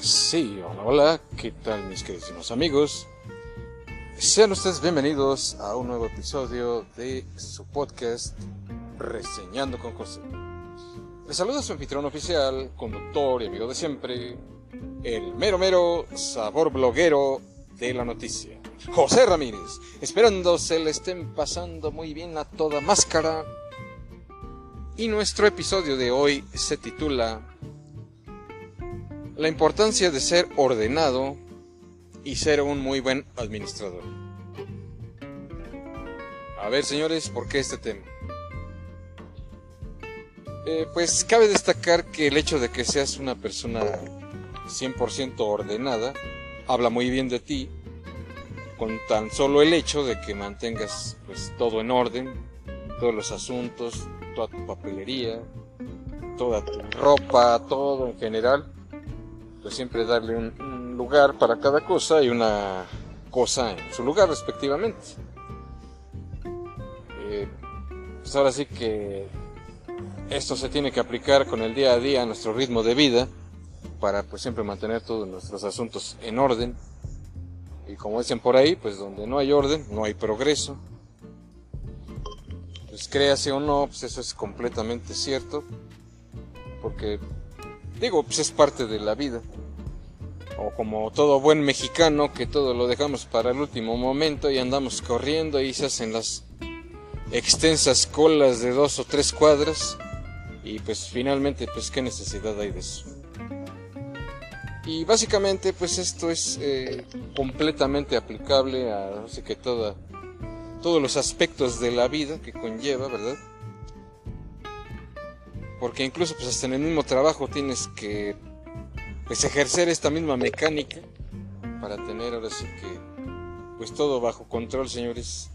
Sí, hola, hola, ¿qué tal mis queridos amigos? Sean ustedes bienvenidos a un nuevo episodio de su podcast Reseñando con José. Les saluda su anfitrión oficial, conductor y amigo de siempre, el mero mero sabor bloguero de la noticia, José Ramírez, esperando se le estén pasando muy bien a toda máscara. Y nuestro episodio de hoy se titula La importancia de ser ordenado y ser un muy buen administrador. A ver, señores, ¿por qué este tema? Eh, pues cabe destacar que el hecho de que seas una persona 100% ordenada habla muy bien de ti con tan solo el hecho de que mantengas pues todo en orden, todos los asuntos, toda tu papelería, toda tu ropa, todo en general, pues siempre darle un, lugar para cada cosa y una cosa en su lugar respectivamente. Eh, pues ahora sí que esto se tiene que aplicar con el día a día a nuestro ritmo de vida para pues siempre mantener todos nuestros asuntos en orden. Y como dicen por ahí, pues donde no hay orden, no hay progreso. Pues créase o no, pues eso es completamente cierto. Porque, digo, pues es parte de la vida. O como todo buen mexicano, que todo lo dejamos para el último momento y andamos corriendo y se hacen las extensas colas de dos o tres cuadras y pues finalmente pues qué necesidad hay de eso y básicamente pues esto es eh, completamente aplicable a así que toda, todos los aspectos de la vida que conlleva verdad porque incluso pues hasta en el mismo trabajo tienes que pues ejercer esta misma mecánica para tener ahora sí que pues todo bajo control señores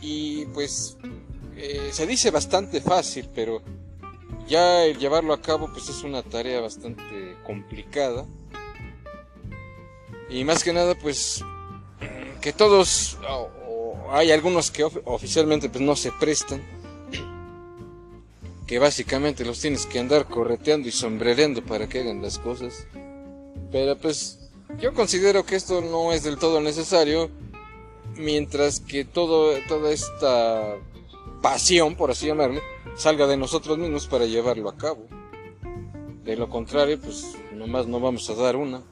y pues eh, se dice bastante fácil pero ya el llevarlo a cabo pues es una tarea bastante complicada. Y más que nada pues que todos, hay algunos que of oficialmente pues no se prestan, que básicamente los tienes que andar correteando y sombrereando para que hagan las cosas. Pero pues yo considero que esto no es del todo necesario, mientras que todo, toda esta pasión, por así llamarle, salga de nosotros mismos para llevarlo a cabo. De lo contrario, pues nomás no vamos a dar una.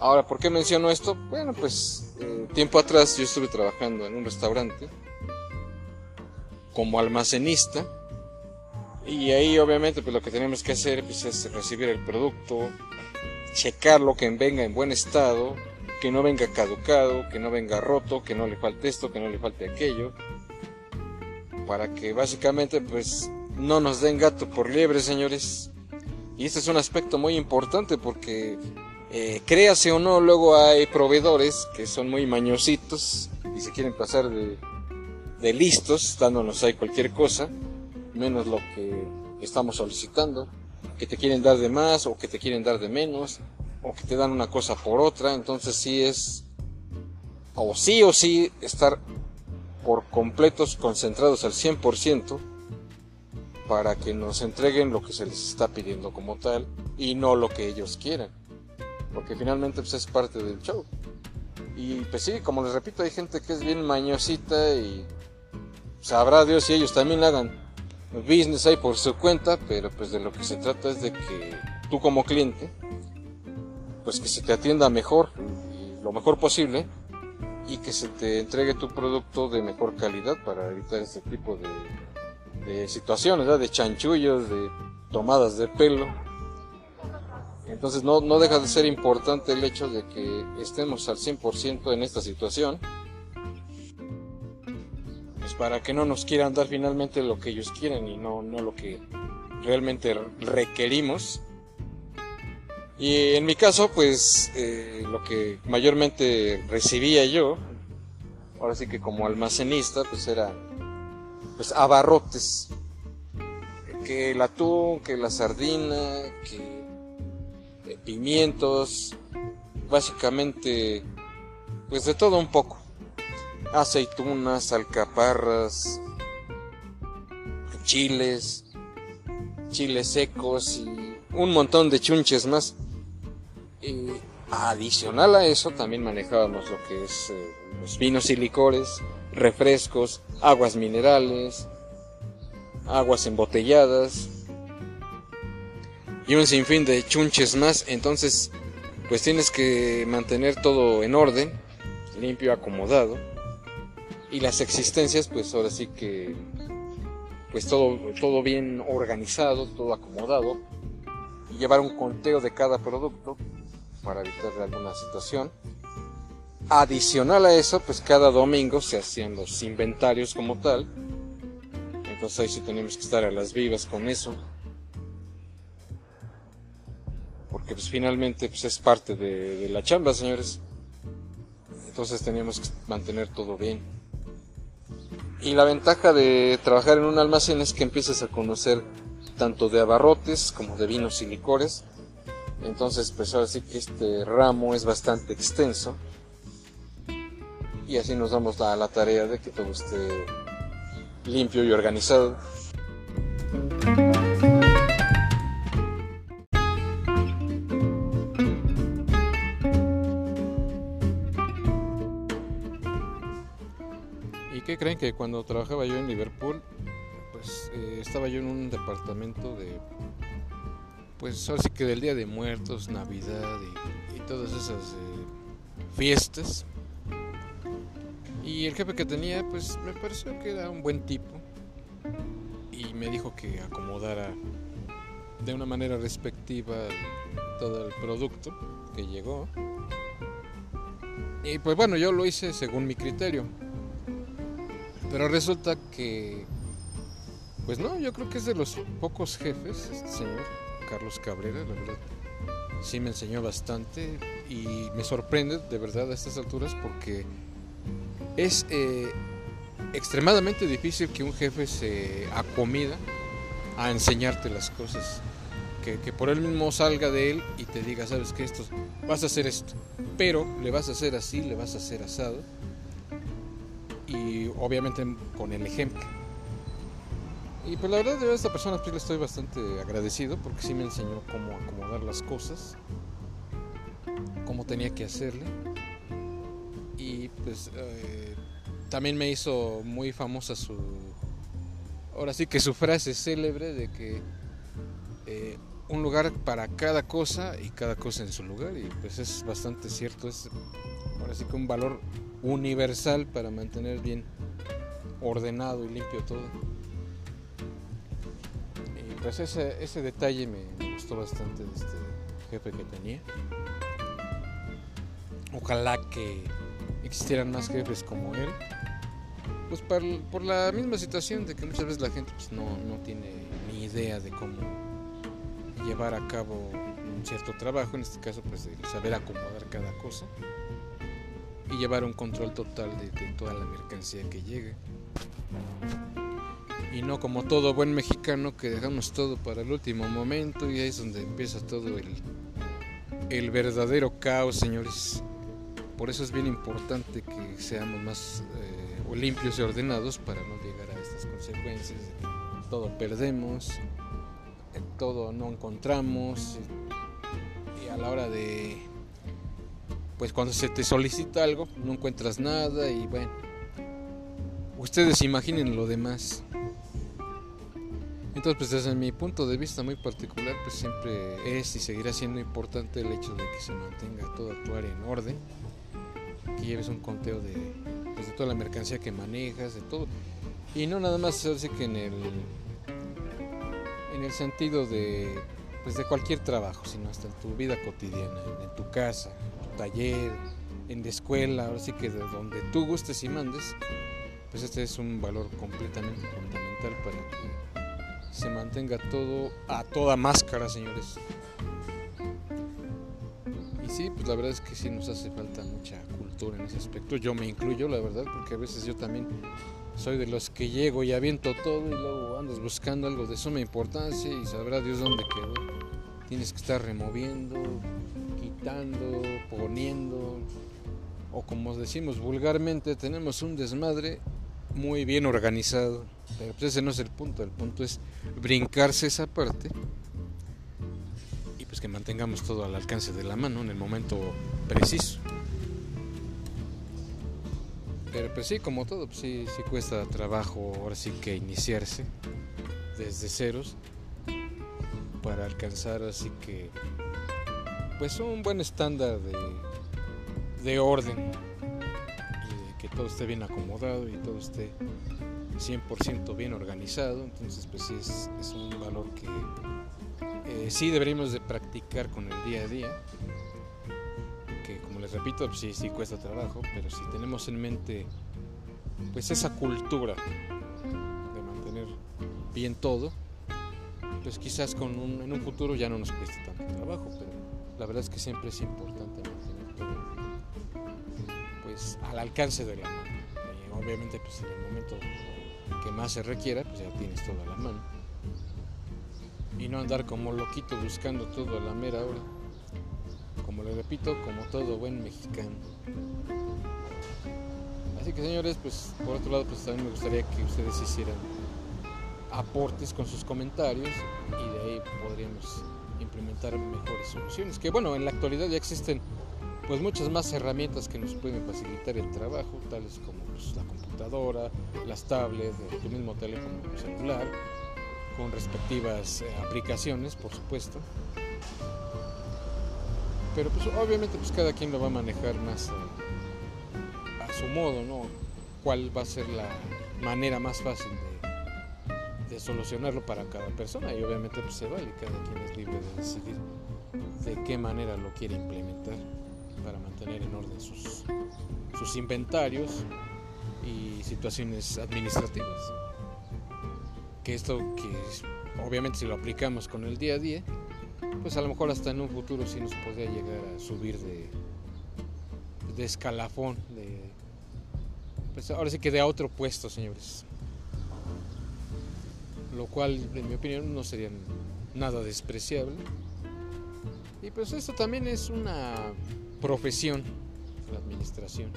Ahora, ¿por qué menciono esto? Bueno, pues eh, tiempo atrás yo estuve trabajando en un restaurante como almacenista y ahí obviamente pues lo que tenemos que hacer pues, es recibir el producto, checarlo que venga en buen estado, que no venga caducado, que no venga roto, que no le falte esto, que no le falte aquello para que básicamente pues no nos den gato por liebre, señores. Y este es un aspecto muy importante porque eh, créase o no, luego hay proveedores que son muy mañositos y se quieren pasar de, de listos, dándonos ahí cualquier cosa, menos lo que estamos solicitando, que te quieren dar de más o que te quieren dar de menos, o que te dan una cosa por otra, entonces sí es, o sí o sí, estar por completos concentrados al 100% para que nos entreguen lo que se les está pidiendo como tal y no lo que ellos quieran. Porque finalmente pues, es parte del show. Y pues sí, como les repito, hay gente que es bien mañosita y sabrá Dios si ellos también hagan business ahí por su cuenta, pero pues de lo que se trata es de que tú como cliente, pues que se te atienda mejor lo mejor posible y que se te entregue tu producto de mejor calidad para evitar este tipo de, de situaciones, de chanchullos, de tomadas de pelo. Entonces no, no deja de ser importante el hecho de que estemos al 100% en esta situación. Para que no nos quieran dar finalmente lo que ellos quieren y no, no lo que realmente requerimos. Y en mi caso, pues eh, lo que mayormente recibía yo, ahora sí que como almacenista, pues era pues abarrotes. Que el atún, que la sardina, que eh, pimientos, básicamente pues de todo un poco. Aceitunas, alcaparras, chiles, chiles secos y un montón de chunches más. Y adicional a eso también manejábamos lo que es eh, los vinos y licores, refrescos, aguas minerales, aguas embotelladas y un sinfín de chunches más. Entonces, pues tienes que mantener todo en orden, limpio, acomodado. Y las existencias, pues ahora sí que, pues todo, todo bien organizado, todo acomodado. Y llevar un conteo de cada producto para evitar alguna situación. Adicional a eso, pues cada domingo se hacían los inventarios como tal. Entonces ahí sí tenemos que estar a las vivas con eso. Porque pues finalmente pues es parte de, de la chamba, señores. Entonces teníamos que mantener todo bien. Y la ventaja de trabajar en un almacén es que empiezas a conocer tanto de abarrotes como de vinos y licores. Entonces, pues ahora sí que este ramo es bastante extenso y así nos damos la, la tarea de que todo esté limpio y organizado. Creen que cuando trabajaba yo en Liverpool, pues eh, estaba yo en un departamento de, pues ahora sí que del Día de Muertos, Navidad y, todas esas eh, fiestas. Y el jefe que tenía, pues me pareció que era un buen tipo. Y me dijo que acomodara de una manera respectiva todo el producto que llegó. Y pues bueno, yo lo hice según mi criterio. Pero resulta que, pues no, yo creo que es de los pocos jefes, este señor, Carlos Cabrera, la verdad. Sí me enseñó bastante y me sorprende de verdad a estas alturas porque es eh, extremadamente difícil que un jefe se acomida a enseñarte las cosas. Que, por él mismo salga de él y te diga, sabes que esto, vas a hacer esto, pero le vas a hacer así, le vas a hacer asado. Y obviamente con el ejemplo. Y pues la verdad de esta persona pues le estoy bastante agradecido porque sí me enseñó cómo acomodar las cosas, cómo tenía que hacerle y pues eh, también me hizo muy famosa su ahora sí que su frase célebre de que eh, un lugar para cada cosa y cada cosa en su lugar y pues es bastante cierto es ahora sí que un valor universal para mantener bien ordenado y limpio todo. Y pues ese, ese detalle me, gustó bastante de este jefe que tenía. Ojalá que existieran más jefes como él. Pues por, la misma situación de que muchas veces la gente pues, no, no tiene ni idea de cómo llevar a cabo un cierto trabajo, en este caso pues de saber acomodar cada cosa y llevar un control total de, toda la mercancía que llegue. Y no como todo buen mexicano que dejamos todo para el último momento y ahí es donde empieza todo el, el verdadero caos, señores. Por eso es bien importante que seamos más eh, limpios y ordenados para no llegar a estas consecuencias. Todo perdemos, todo no encontramos y a la hora de, pues cuando se te solicita algo no encuentras nada y bueno, ustedes imaginen lo demás. Entonces, pues desde mi punto de vista muy particular, pues siempre es y seguirá siendo importante el hecho de que se mantenga toda tu área en orden que lleves un conteo de, pues, de toda la mercancía que manejas, de todo. Y no nada más así que en el, en el sentido de, pues, de cualquier trabajo, sino hasta en tu vida cotidiana, en tu casa, taller, en la escuela, ahora sí que de donde tú gustes y mandes, pues este es un valor completamente fundamental para que se mantenga todo a toda máscara, señores. Y sí, pues la verdad es que sí nos hace falta mucha cultura en ese aspecto. Yo me incluyo, la verdad, porque a veces yo también soy de los que llego y aviento todo y luego andas buscando algo de suma importancia y sabrá Dios dónde quedó. Tienes que estar removiendo, poniendo, o como decimos vulgarmente, tenemos un desmadre muy bien organizado. Pero pues ese no es el punto, el punto es brincarse esa parte pues que mantengamos todo al alcance de la mano en el momento preciso. Pero pues sí, como todo, pues sí, sí cuesta trabajo ahora sí que iniciarse desde ceros para alcanzar así que pues un buen estándar de, de orden. Y de que todo esté bien acomodado y todo esté 100% bien organizado. Entonces pues sí es, es un valor que eh, sí deberíamos de practicar con el día a día. Que como les repito sí sí cuesta trabajo pero si tenemos en mente pues esa cultura de mantener bien todo pues quizás con un, en un futuro ya no nos cueste tanto trabajo, la verdad es que siempre es importante mantener todo pues al alcance de la mano. Y obviamente pues en el momento que más se requiera, pues ya tienes todo a la mano. Y no andar como loquito buscando todo a la mera hora. Como le repito, como todo buen mexicano. Así que señores, pues por otro lado, pues también me gustaría que ustedes hicieran aportes con sus comentarios y de ahí podríamos implementar mejores soluciones. Que bueno, en la actualidad ya existen pues muchas más herramientas que nos pueden facilitar el trabajo, tales como pues, la computadora, las tablets, tu mismo teléfono celular, con respectivas eh, aplicaciones, por supuesto. Pero pues obviamente pues cada quien lo va a manejar más a, a su modo, ¿no? ¿Cuál va a ser la manera más fácil de de solucionarlo para cada persona y obviamente pues se vale, cada quien es libre de decidir de qué manera lo quiere implementar para mantener en orden sus, sus inventarios y situaciones administrativas. Que esto que obviamente si lo aplicamos con el día a día, pues a lo mejor hasta en un futuro sí nos podría llegar a subir de, de escalafón, de, pues ahora sí que de a otro puesto, señores lo cual en mi opinión no sería nada despreciable. Y pues esto también es una profesión, la administración.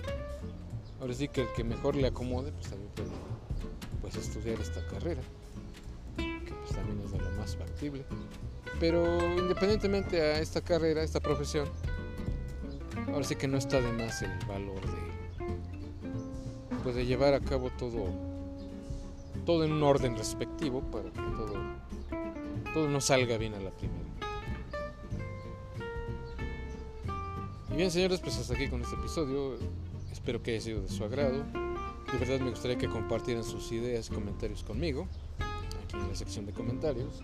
Ahora sí que el que mejor le acomode, pues también puede pues, estudiar esta carrera, que pues también es de lo más factible. Pero independientemente a esta carrera, esta profesión, ahora sí que no está de más el valor de, pues, de llevar a cabo todo todo en un orden respectivo para que todo, todo nos salga bien a la primera. Y bien señores, pues hasta aquí con este episodio. Espero que haya sido de su agrado. De verdad me gustaría que compartieran sus ideas y comentarios conmigo, aquí en la sección de comentarios,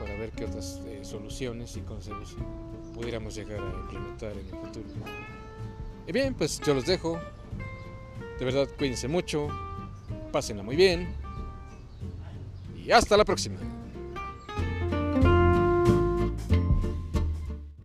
para ver qué otras eh, soluciones y consejos pudiéramos llegar a implementar en el futuro. Y bien, pues yo los dejo. De verdad, cuídense mucho, pásenla muy bien y hasta la próxima.